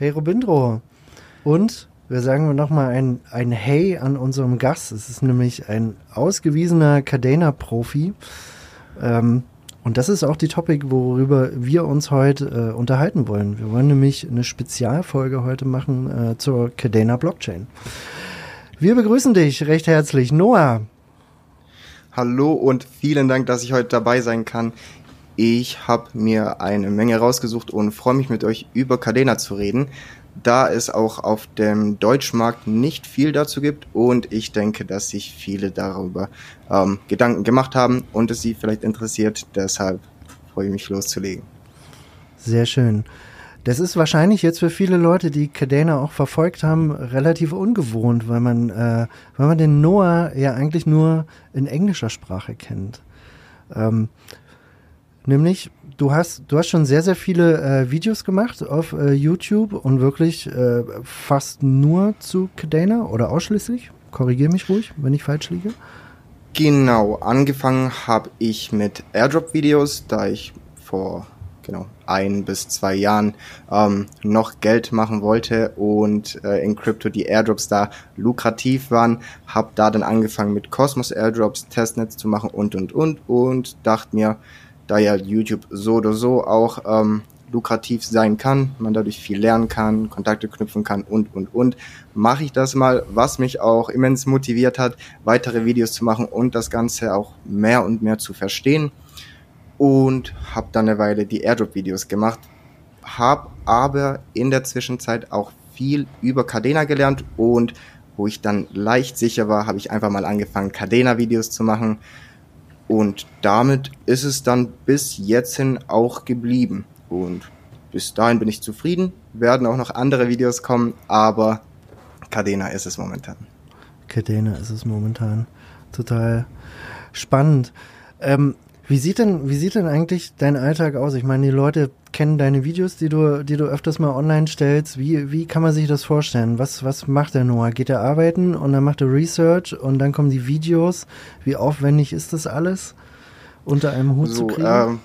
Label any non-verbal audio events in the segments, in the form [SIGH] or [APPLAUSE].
Hey Robindro. Und wir sagen nochmal ein, ein Hey an unserem Gast. Es ist nämlich ein ausgewiesener Cadena-Profi. Ähm, und das ist auch die Topic, worüber wir uns heute äh, unterhalten wollen. Wir wollen nämlich eine Spezialfolge heute machen äh, zur Cadena Blockchain. Wir begrüßen dich recht herzlich, Noah. Hallo und vielen Dank, dass ich heute dabei sein kann. Ich habe mir eine Menge rausgesucht und freue mich mit euch über Cadena zu reden, da es auch auf dem Deutschmarkt nicht viel dazu gibt und ich denke, dass sich viele darüber ähm, Gedanken gemacht haben und es sie vielleicht interessiert. Deshalb freue ich mich loszulegen. Sehr schön. Das ist wahrscheinlich jetzt für viele Leute, die Cadena auch verfolgt haben, relativ ungewohnt, weil man, äh, weil man den Noah ja eigentlich nur in englischer Sprache kennt. Ähm, nämlich, du hast, du hast schon sehr, sehr viele äh, Videos gemacht auf äh, YouTube und wirklich äh, fast nur zu Cadena oder ausschließlich. Korrigiere mich ruhig, wenn ich falsch liege. Genau, angefangen habe ich mit Airdrop-Videos, da ich vor genau ein bis zwei Jahren ähm, noch Geld machen wollte und äh, in Crypto die Airdrops da lukrativ waren, habe da dann angefangen mit Cosmos Airdrops Testnetz zu machen und und und und dachte mir, da ja YouTube so oder so auch ähm, lukrativ sein kann, man dadurch viel lernen kann, Kontakte knüpfen kann und und und, mache ich das mal, was mich auch immens motiviert hat, weitere Videos zu machen und das Ganze auch mehr und mehr zu verstehen. Und habe dann eine Weile die Airdrop-Videos gemacht, habe aber in der Zwischenzeit auch viel über Cadena gelernt und wo ich dann leicht sicher war, habe ich einfach mal angefangen, Cadena-Videos zu machen und damit ist es dann bis jetzt hin auch geblieben und bis dahin bin ich zufrieden, werden auch noch andere Videos kommen, aber Cadena ist es momentan. Cadena ist es momentan. Total spannend. Ähm, wie sieht denn, wie sieht denn eigentlich dein Alltag aus? Ich meine, die Leute kennen deine Videos, die du, die du öfters mal online stellst. Wie, wie kann man sich das vorstellen? Was, was macht der Noah? Geht er arbeiten und dann macht er Research und dann kommen die Videos? Wie aufwendig ist das alles unter einem Hut zu kriegen? Ähm,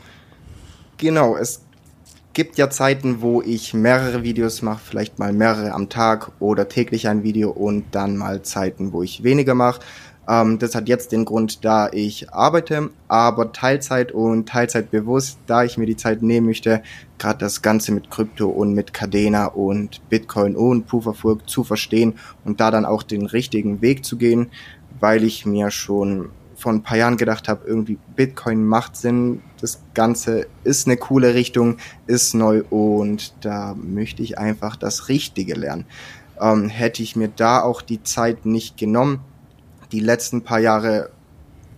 genau, es gibt ja Zeiten, wo ich mehrere Videos mache, vielleicht mal mehrere am Tag oder täglich ein Video und dann mal Zeiten, wo ich weniger mache. Ähm, das hat jetzt den Grund, da ich arbeite, aber Teilzeit und Teilzeit bewusst, da ich mir die Zeit nehmen möchte, gerade das Ganze mit Krypto und mit Cadena und Bitcoin und Proof of Work zu verstehen und da dann auch den richtigen Weg zu gehen, weil ich mir schon vor ein paar Jahren gedacht habe, irgendwie Bitcoin macht Sinn, das Ganze ist eine coole Richtung, ist neu und da möchte ich einfach das Richtige lernen. Ähm, hätte ich mir da auch die Zeit nicht genommen, die letzten paar Jahre,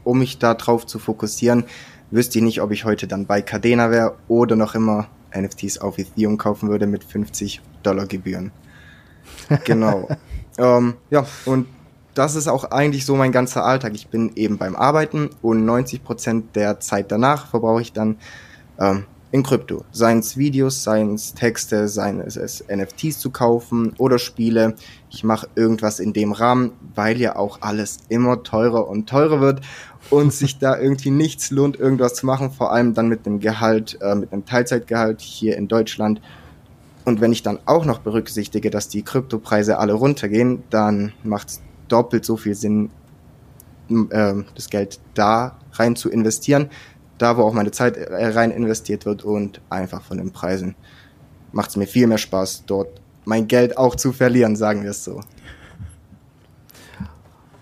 um mich da drauf zu fokussieren, wüsste ich nicht, ob ich heute dann bei Cadena wäre oder noch immer NFTs auf Ethereum kaufen würde mit 50 Dollar Gebühren. [LAUGHS] Genau. ähm, ja, und das ist auch eigentlich so mein ganzer Alltag. Ich bin eben beim Arbeiten und 90 Prozent der Zeit danach verbrauche ich dann ähm, in Krypto. Seien es Videos, seien es Texte, seien es NFTs zu kaufen oder Spiele. Ich mache irgendwas in dem Rahmen, weil ja auch alles immer teurer und teurer wird und sich da irgendwie nichts lohnt, irgendwas zu machen, vor allem dann mit einem Gehalt, äh, mit einem Teilzeitgehalt hier in Deutschland. Und wenn ich dann auch noch berücksichtige, dass die Kryptopreise alle runtergehen, dann macht es doppelt so viel Sinn, äh, das Geld da rein zu investieren, da wo auch meine Zeit rein investiert wird und einfach von den Preisen macht es mir viel mehr Spaß, dort mein Geld auch zu verlieren, sagen wir es so.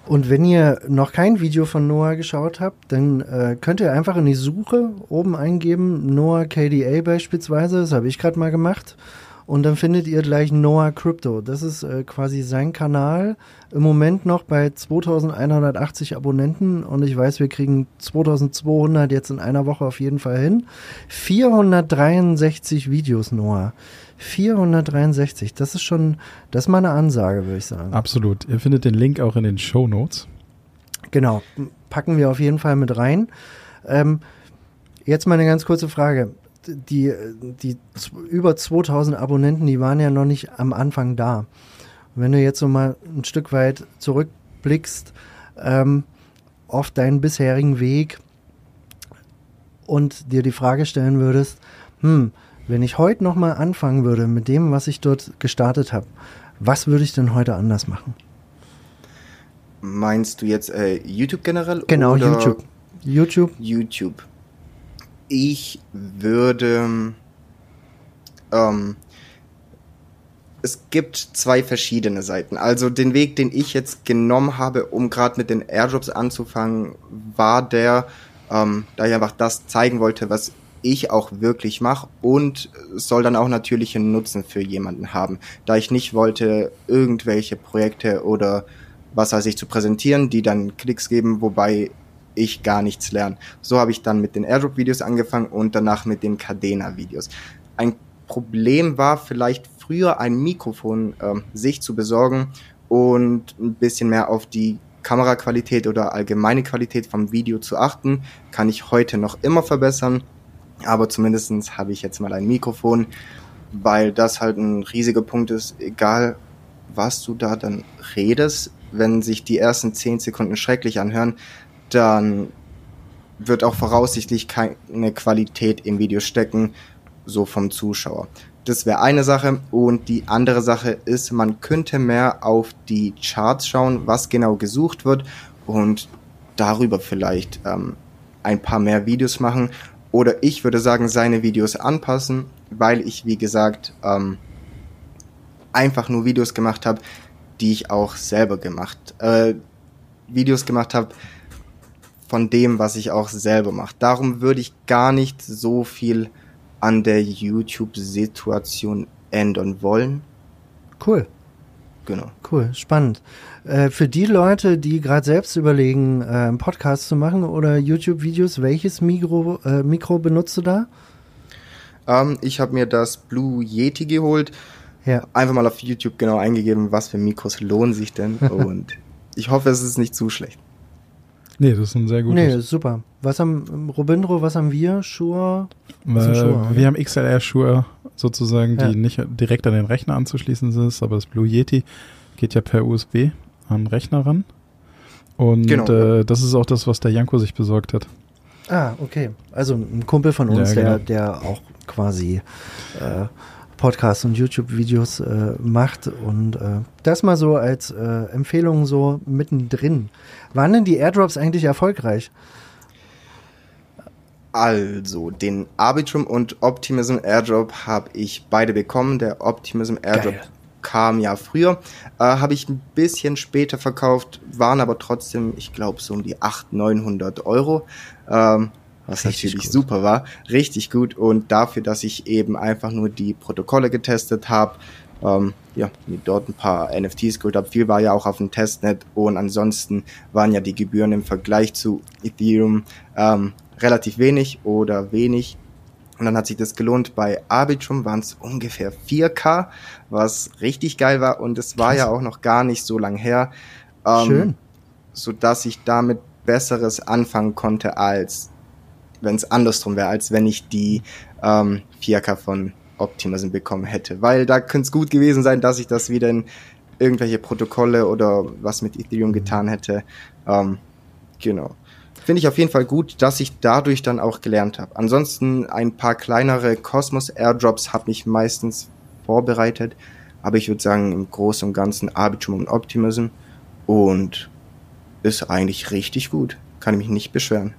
Und wenn ihr noch kein Video von Noah geschaut habt, dann äh, könnt ihr einfach in die Suche oben eingeben, Noah KDA beispielsweise, das habe ich gerade mal gemacht. Und dann findet ihr gleich Noah Crypto. Das ist äh, quasi sein Kanal. Im Moment noch bei 2180 Abonnenten und ich weiß, wir kriegen 2200 jetzt in einer Woche auf jeden Fall hin. 463 Videos, Noah. 463, das ist schon, das ist mal eine Ansage, würde ich sagen. Absolut. Ihr findet den Link auch in den Show Notes. Genau, packen wir auf jeden Fall mit rein. Ähm, jetzt mal eine ganz kurze Frage. Die, die über 2000 Abonnenten, die waren ja noch nicht am Anfang da. Wenn du jetzt so mal ein Stück weit zurückblickst ähm, auf deinen bisherigen Weg und dir die Frage stellen würdest, hm, wenn ich heute noch mal anfangen würde mit dem, was ich dort gestartet habe, was würde ich denn heute anders machen? Meinst du jetzt äh, YouTube generell? Genau, YouTube. YouTube. YouTube. Ich würde. Ähm, es gibt zwei verschiedene Seiten. Also den Weg, den ich jetzt genommen habe, um gerade mit den Airdrops anzufangen, war der, ähm, da ich einfach das zeigen wollte, was ich auch wirklich mache und soll dann auch natürlich einen Nutzen für jemanden haben. Da ich nicht wollte, irgendwelche Projekte oder was weiß ich zu präsentieren, die dann Klicks geben, wobei ich gar nichts lerne. So habe ich dann mit den Airdrop-Videos angefangen und danach mit den Cadena-Videos. Ein Problem war vielleicht früher ein Mikrofon äh, sich zu besorgen und ein bisschen mehr auf die Kameraqualität oder allgemeine Qualität vom Video zu achten, kann ich heute noch immer verbessern. Aber zumindestens habe ich jetzt mal ein Mikrofon, weil das halt ein riesiger Punkt ist, egal was du da dann redest, wenn sich die ersten zehn Sekunden schrecklich anhören, dann wird auch voraussichtlich keine Qualität im Video stecken, so vom Zuschauer. Das wäre eine Sache. Und die andere Sache ist, man könnte mehr auf die Charts schauen, was genau gesucht wird und darüber vielleicht ähm, ein paar mehr Videos machen. Oder ich würde sagen, seine Videos anpassen, weil ich, wie gesagt, ähm, einfach nur Videos gemacht habe, die ich auch selber gemacht, äh, Videos gemacht habe von dem, was ich auch selber mache. Darum würde ich gar nicht so viel an der YouTube-Situation ändern wollen. Cool. Genau. Cool, spannend. Äh, für die Leute, die gerade selbst überlegen, äh, einen Podcast zu machen oder YouTube-Videos, welches Mikro, äh, Mikro benutzt du da? Ähm, ich habe mir das Blue Yeti geholt. Ja. Einfach mal auf YouTube genau eingegeben, was für Mikros lohnen sich denn. [LAUGHS] und ich hoffe, es ist nicht zu schlecht. Nee, das ist ein sehr gutes. Nee, ist super. Was haben Robindro, was haben wir? Shure? Was Äh, Shure, wir haben XLR-Schuhe sozusagen, Ja. die nicht direkt an den Rechner anzuschließen sind, aber das Blue Yeti geht ja per USB an den Rechner ran. Und Genau, äh, das ist auch das, was der Janko sich besorgt hat. Ah, okay. Also ein Kumpel von uns, Ja, der, genau. der auch quasi äh, Podcasts und YouTube-Videos äh, macht und äh, das mal so als äh, Empfehlung so mittendrin. Waren denn die Airdrops eigentlich erfolgreich? Also, den Arbitrum und Optimism Airdrop habe ich beide bekommen. Der Optimism Airdrop Geil. kam ja früher. Äh, habe ich ein bisschen später verkauft, waren aber trotzdem, ich glaube, so um die 800, 900 Euro. Ähm, was Richtig natürlich gut. super war. Richtig gut. Und dafür, dass ich eben einfach nur die Protokolle getestet habe, ähm, ja, mir dort ein paar NFTs geholt habe. Viel war ja auch auf dem Testnet und ansonsten waren ja die Gebühren im Vergleich zu Ethereum ähm, relativ wenig oder wenig. Und dann hat sich das gelohnt. Bei Arbitrum waren es ungefähr 4K, was richtig geil war. Und es war Krass. ja auch noch gar nicht so lang her. Ähm, Schön. So dass ich damit Besseres anfangen konnte, als wenn es andersrum wäre, als wenn ich die ähm, 4K von Optimism bekommen hätte. Weil da könnte es gut gewesen sein, dass ich das wieder in irgendwelche Protokolle oder was mit Ethereum getan hätte. Ähm, genau. Finde ich auf jeden Fall gut, dass ich dadurch dann auch gelernt habe. Ansonsten ein paar kleinere Cosmos Airdrops habe ich meistens vorbereitet, aber ich würde sagen im Großen und Ganzen Arbitrum und Optimism und ist eigentlich richtig gut. Kann ich mich nicht beschweren.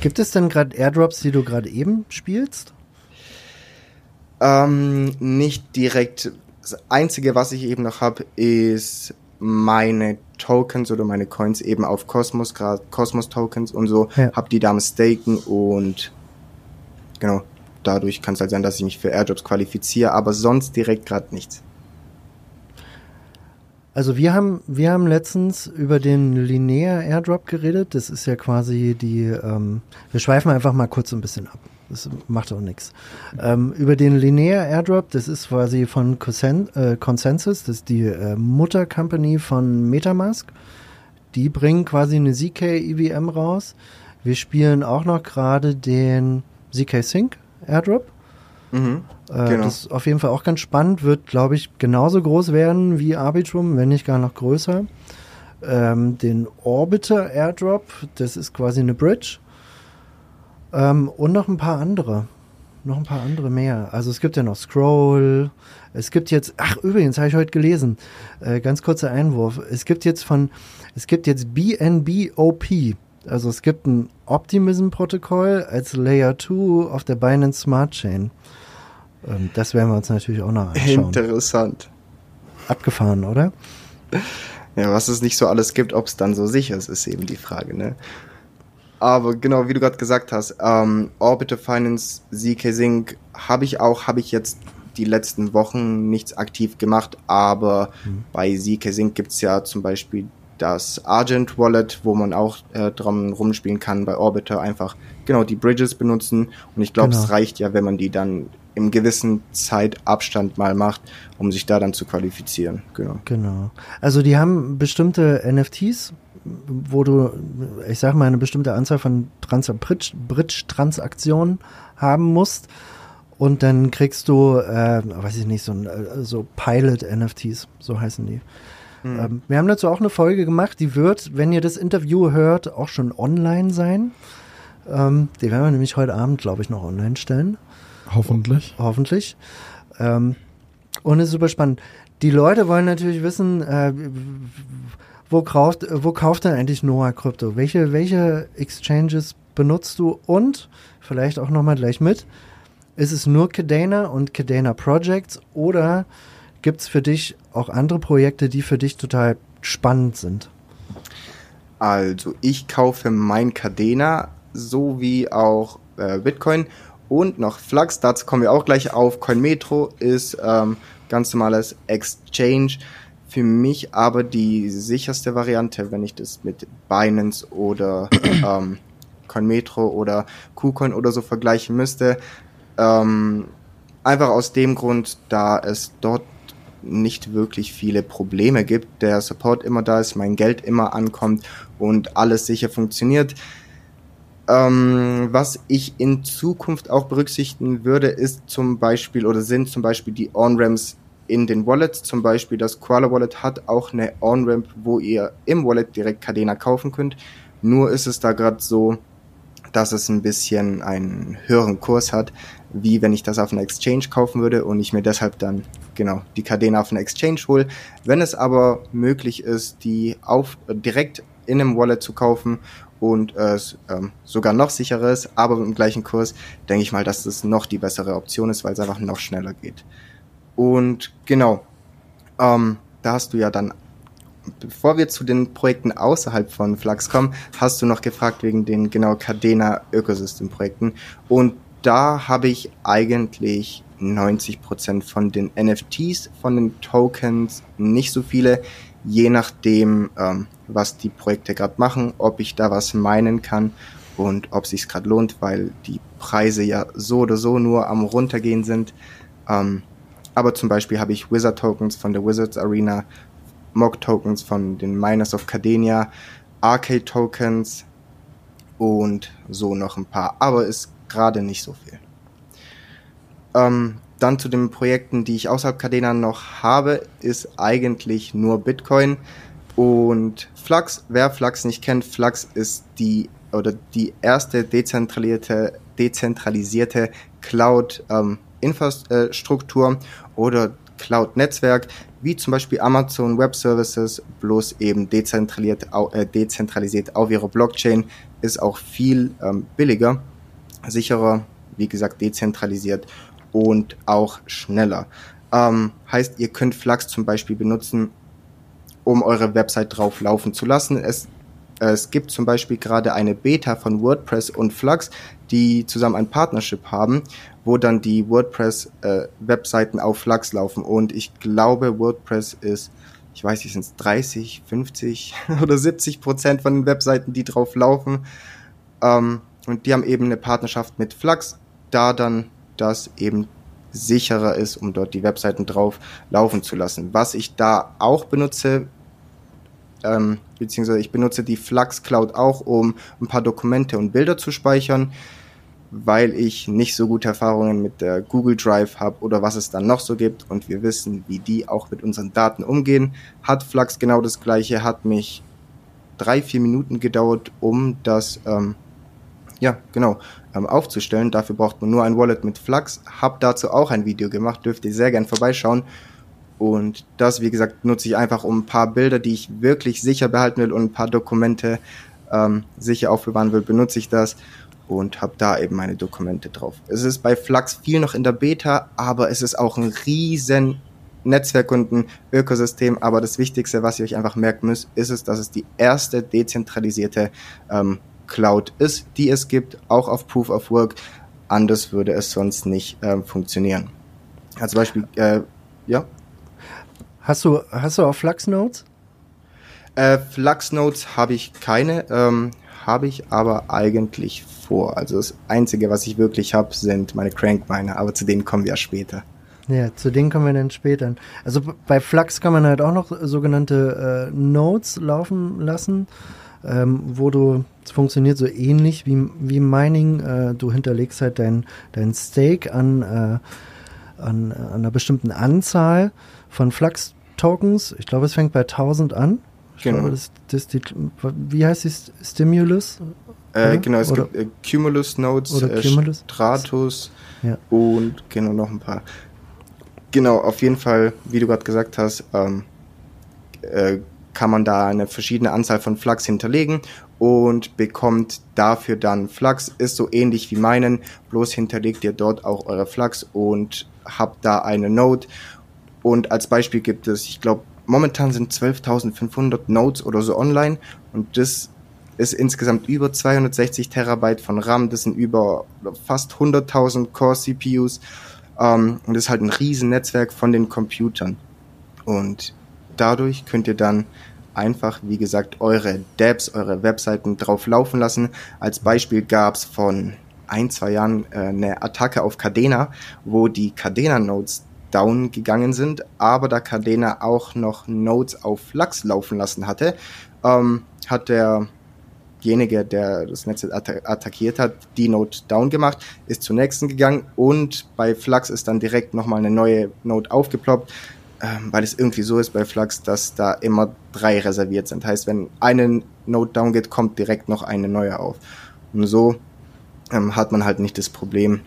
Gibt es denn gerade Airdrops, die du gerade eben spielst? Ähm, nicht direkt. Das Einzige, was ich eben noch habe, ist meine Tokens oder meine Coins eben auf Cosmos, gerade Cosmos Tokens und so, Ja. hab die da am Staken und genau, dadurch kann es halt sein, dass ich mich für Airdrops qualifiziere, aber sonst direkt gerade nichts. Also wir haben, wir haben letztens über den Linear Airdrop geredet. Das ist ja quasi die, ähm, wir schweifen einfach mal kurz ein bisschen ab. Das macht auch nichts. Ähm, über den Linear Airdrop, das ist quasi von Consen äh, Consensus, das ist die äh, Mutter-Company von Metamask. Die bringen quasi eine ZK EVM raus. Wir spielen auch noch gerade den ZK Sync Airdrop. Mhm, Äh, genau. Das ist auf jeden Fall auch ganz spannend, wird, glaube ich, genauso groß werden wie Arbitrum, wenn nicht gar noch größer. Ähm, den Orbiter Airdrop, das ist quasi eine Bridge. Ähm, und noch ein paar andere. Noch ein paar andere mehr. Also es gibt ja noch Scroll. Es gibt jetzt, ach übrigens, habe ich heute gelesen, äh, ganz kurzer Einwurf. Es gibt jetzt von, es gibt jetzt BNB-OP. Also es gibt ein Optimism-Protokoll als Layer 2 auf der Binance Smart Chain. Ähm, das werden wir uns natürlich auch noch anschauen. Interessant. Abgefahren, oder? Ja, was es nicht so alles gibt, ob es dann so sicher ist, ist eben die Frage, ne? Aber genau, wie du gerade gesagt hast, ähm, Orbital Finance, ZK Sync habe ich auch, habe ich jetzt die letzten Wochen nichts aktiv gemacht, aber bei ZK Sync gibt's ja zum Beispiel das Argent Wallet, wo man auch äh, dran rumspielen kann, bei Orbiter einfach genau die Bridges benutzen und ich glaube, Genau. es reicht ja, wenn man die dann im gewissen Zeitabstand mal macht, um sich da dann zu qualifizieren. Genau. Genau. Also die haben bestimmte NFTs, wo du, ich sag mal, eine bestimmte Anzahl von Trans Bridge- Bridge-Transaktionen haben musst. Und dann kriegst du, äh, weiß ich nicht, so, äh, so Pilot-NFTs, so heißen die. Ähm, wir haben dazu auch eine Folge gemacht, die wird, wenn ihr das Interview hört, auch schon online sein. Ähm, die werden wir nämlich heute Abend, glaube ich, noch online stellen Hoffentlich. hoffentlich. Ähm, und es ist super spannend. Die Leute wollen natürlich wissen, äh, wo kauft, wo kauft denn eigentlich Noah Krypto? Welche, welche Exchanges benutzt du? Und vielleicht auch nochmal gleich mit, ist es nur Cadena und Cadena Projects oder gibt es für dich auch andere Projekte, die für dich total spannend sind? Also, ich kaufe mein Cadena sowie auch äh, Bitcoin und noch Flux. Dazu kommen wir auch gleich auf. CoinMetro ist ähm, ganz normales Exchange. Für mich aber die sicherste Variante, wenn ich das mit Binance oder [CLEARS THROAT] ähm, CoinMetro oder KuCoin oder so vergleichen müsste. Ähm, einfach aus dem Grund, da es dort nicht wirklich viele Probleme gibt, der Support immer da ist, mein Geld immer ankommt und alles sicher funktioniert. Ähm, was ich in Zukunft auch berücksichtigen würde, ist zum Beispiel oder sind zum Beispiel die On-Ramps in den Wallets. Zum Beispiel das Koala Wallet hat auch eine On-Ramp, wo ihr im Wallet direkt Cadena kaufen könnt. Nur ist es da gerade so, dass es ein bisschen einen höheren Kurs hat, wie wenn ich das auf einer Exchange kaufen würde und ich mir deshalb dann genau die Cadena auf einer Exchange hole. Wenn es aber möglich ist, die auf direkt in einem Wallet zu kaufen und es ähm, sogar noch sicherer ist, aber im gleichen Kurs, denke ich mal, dass das noch die bessere Option ist, weil es einfach noch schneller geht. Und genau, ähm, da hast du ja dann, bevor wir zu den Projekten außerhalb von Flux kommen, hast du noch gefragt wegen den genau Cadena Ökosystem Projekten. Und da habe ich eigentlich 90% von den NFTs, von den Tokens, nicht so viele, je nachdem, ähm, was die Projekte gerade machen, ob ich da was meinen kann und ob sich gerade lohnt, weil die Preise ja so oder so nur am runtergehen sind. Ähm, aber zum Beispiel habe ich Wizard Tokens von der Wizards Arena, Mock Tokens von den Miners of Cadenia, Arcade Tokens und so noch ein paar. Aber ist gerade nicht so viel. Ähm, dann zu den Projekten, die ich außerhalb Cadena noch habe, ist eigentlich nur Bitcoin und Flux. Wer Flux nicht kennt, Flux ist die oder die erste dezentralisierte, dezentralisierte Cloud ähm, oder Cloud-Netzwerk, wie zum Beispiel Amazon Web Services, bloß eben dezentralisiert, äh, dezentralisiert auf ihrer Blockchain, ist auch viel ähm, billiger, sicherer, wie gesagt, dezentralisiert und auch schneller. Ähm, heißt, ihr könnt Flux zum Beispiel benutzen, um eure Website drauf laufen zu lassen. Es, äh, es gibt zum Beispiel gerade eine Beta von WordPress und Flux, die zusammen ein Partnership haben, wo dann die WordPress-Webseiten auf Flux laufen. Und ich glaube, WordPress ist, ich weiß nicht, sind es 30, 50 oder 70 Prozent von den Webseiten, die drauf laufen. Ähm, und die haben eben eine Partnerschaft mit Flux da dann das eben sicherer ist, um dort die Webseiten drauf laufen zu lassen. Was ich da auch benutze, ähm, beziehungsweise ich benutze die Flux Cloud auch, um ein paar Dokumente und Bilder zu speichern, weil ich nicht so gute Erfahrungen mit der Google Drive habe oder was es dann noch so gibt und wir wissen, wie die auch mit unseren Daten umgehen. Hat Flux genau das gleiche, hat mich drei, vier Minuten gedauert, um das ähm, ja, genau, ähm, aufzustellen. Dafür braucht man nur ein Wallet mit Flux. Hab dazu auch ein Video gemacht, dürft ihr sehr gern vorbeischauen. Und das, wie gesagt, nutze ich einfach, um ein paar Bilder, die ich wirklich sicher behalten will und ein paar Dokumente ähm, sicher aufbewahren will, benutze ich das und habe da eben meine Dokumente drauf. Es ist bei Flux viel noch in der Beta, aber es ist auch ein riesen Netzwerk und ein Ökosystem. Aber das Wichtigste, was ihr euch einfach merken müsst, ist es, dass es die erste dezentralisierte ähm, Cloud ist, die es gibt, auch auf Proof of Work. Anders würde es sonst nicht ähm, funktionieren. Als Beispiel, äh, ja. Hast du, hast du auch Flux Notes? Äh, Flux Notes habe ich keine, ähm, habe ich aber eigentlich vor. Also das Einzige, was ich wirklich habe, sind meine Crank-Miner, aber zu denen kommen wir ja später. Ja, zu denen kommen wir dann später. Also bei Flux kann man halt auch noch sogenannte äh, Nodes laufen lassen, ähm, wo du, es funktioniert so ähnlich wie, wie Mining, äh, du hinterlegst halt dein, dein Stake an, äh, an, an einer bestimmten Anzahl von Flux-Tokens. Ich glaube, es fängt bei 1000 an. Ich Genau. glaube, das, das die, wie heißt die Stimulus? Äh, genau, es Oder- gibt äh, Cumulus Nodes, äh, Cumulus? Stratus Ja. und genau noch ein paar. Genau, auf jeden Fall, wie du gerade gesagt hast, ähm, äh, kann man da eine verschiedene Anzahl von Flux hinterlegen und bekommt dafür dann Flux. Ist so ähnlich wie meinen, bloß hinterlegt ihr dort auch eure Flux und habt da eine Node. Und als Beispiel gibt es, ich glaube, momentan sind 12.500 Nodes oder so online und das ist insgesamt über 260 Terabyte von RAM, das sind über fast 100.000 Core CPUs ähm, und das ist halt ein riesen Netzwerk von den Computern. Und dadurch könnt ihr dann einfach, wie gesagt, eure Dapps, eure Webseiten drauf laufen lassen. Als Beispiel gab es von ein, zwei Jahren äh, eine Attacke auf Cadena, wo die Cadena-Nodes down gegangen sind, aber da Cadena auch noch Nodes auf Flux laufen lassen hatte, ähm, hat derjenige, der das Netz atta attackiert hat, die Node down gemacht, ist zur nächsten gegangen und bei Flux ist dann direkt nochmal eine neue Node aufgeploppt, ähm, weil es irgendwie so ist bei Flux, dass da immer drei reserviert sind. Heißt, wenn eine Node down geht, kommt direkt noch eine neue auf. Und so ähm, hat man halt nicht das Problem,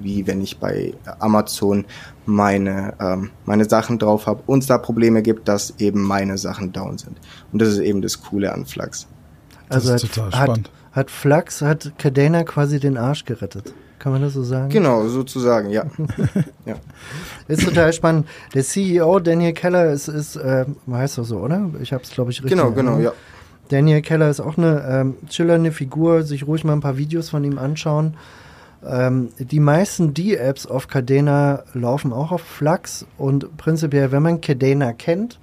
wie wenn ich bei Amazon meine, ähm, meine Sachen drauf habe und es da Probleme gibt, dass eben meine Sachen down sind. Und das ist eben das Coole an Flux. Das Also ist hat, total hat, spannend. hat Flux, hat Cadena quasi den Arsch gerettet. Kann man das so sagen? Genau, sozusagen, ja. [LAUGHS] ja. Ist total spannend. Der CEO Daniel Keller ist, ist äh, heißt doch so, oder? Ich habe es, glaube ich, richtig. Genau, genau, ja. Daniel Keller ist auch eine ähm, chillernde Figur. Sich ruhig mal ein paar Videos von ihm anschauen. Ähm, die meisten D-Apps auf Cadena laufen auch auf Flux und prinzipiell, wenn man Cadena kennt,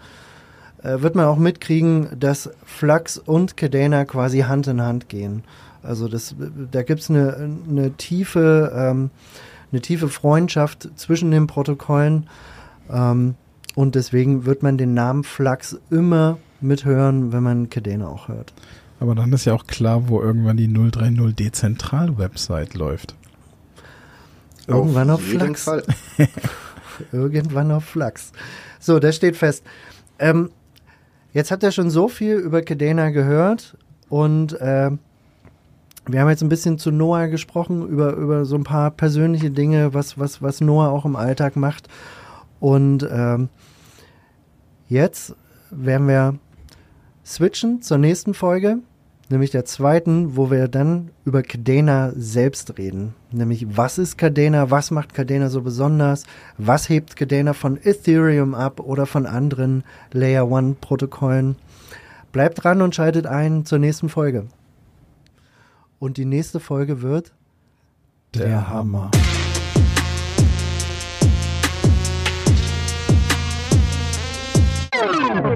äh, wird man auch mitkriegen, dass Flux und Cadena quasi Hand in Hand gehen. Also das, da gibt's eine, eine tiefe, ähm, eine tiefe Freundschaft zwischen den Protokollen ähm, und deswegen wird man den Namen Flux immer mithören, wenn man Cadena auch hört. Aber dann ist ja auch klar, wo irgendwann die 030 Dezentral-Website läuft. Irgendwann auf, Flux. Fall. [LAUGHS] Irgendwann auf Flux. So, das steht fest. Ähm, jetzt habt ihr schon so viel über Cadena gehört und äh, wir haben jetzt ein bisschen zu Noah gesprochen, über, über so ein paar persönliche Dinge, was, was, was Noah auch im Alltag macht. Und ähm, jetzt werden wir switchen zur nächsten Folge, nämlich der zweiten, wo wir dann über Cadena selbst reden. Nämlich, was ist Cadena, was macht Cadena so besonders, was hebt Cadena von Ethereum ab oder von anderen Layer One Protokollen. Bleibt dran und schaltet ein zur nächsten Folge. Und die nächste Folge wird Der Hammer. Hammer.